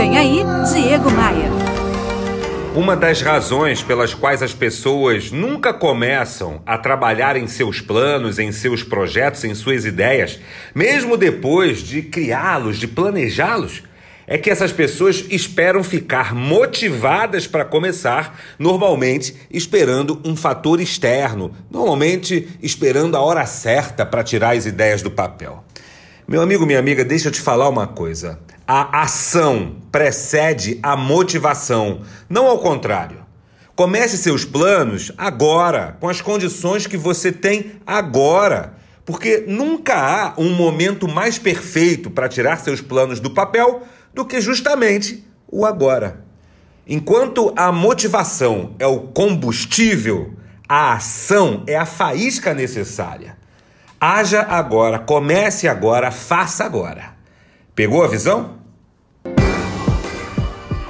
Vem aí, Diego Maia. Uma das razões pelas quais as pessoas nunca começam a trabalhar em seus planos, em seus projetos, em suas ideias, mesmo depois de criá-los, de planejá-los, é que essas pessoas esperam ficar motivadas para começar, normalmente esperando um fator externo, normalmente esperando a hora certa para tirar as ideias do papel. Meu amigo, minha amiga, deixa eu te falar uma coisa. A ação precede a motivação, não ao contrário. Comece seus planos agora, com as condições que você tem agora. Porque nunca há um momento mais perfeito para tirar seus planos do papel do que justamente o agora. Enquanto a motivação é o combustível, a ação é a faísca necessária. Haja agora, comece agora, faça agora. Pegou a visão?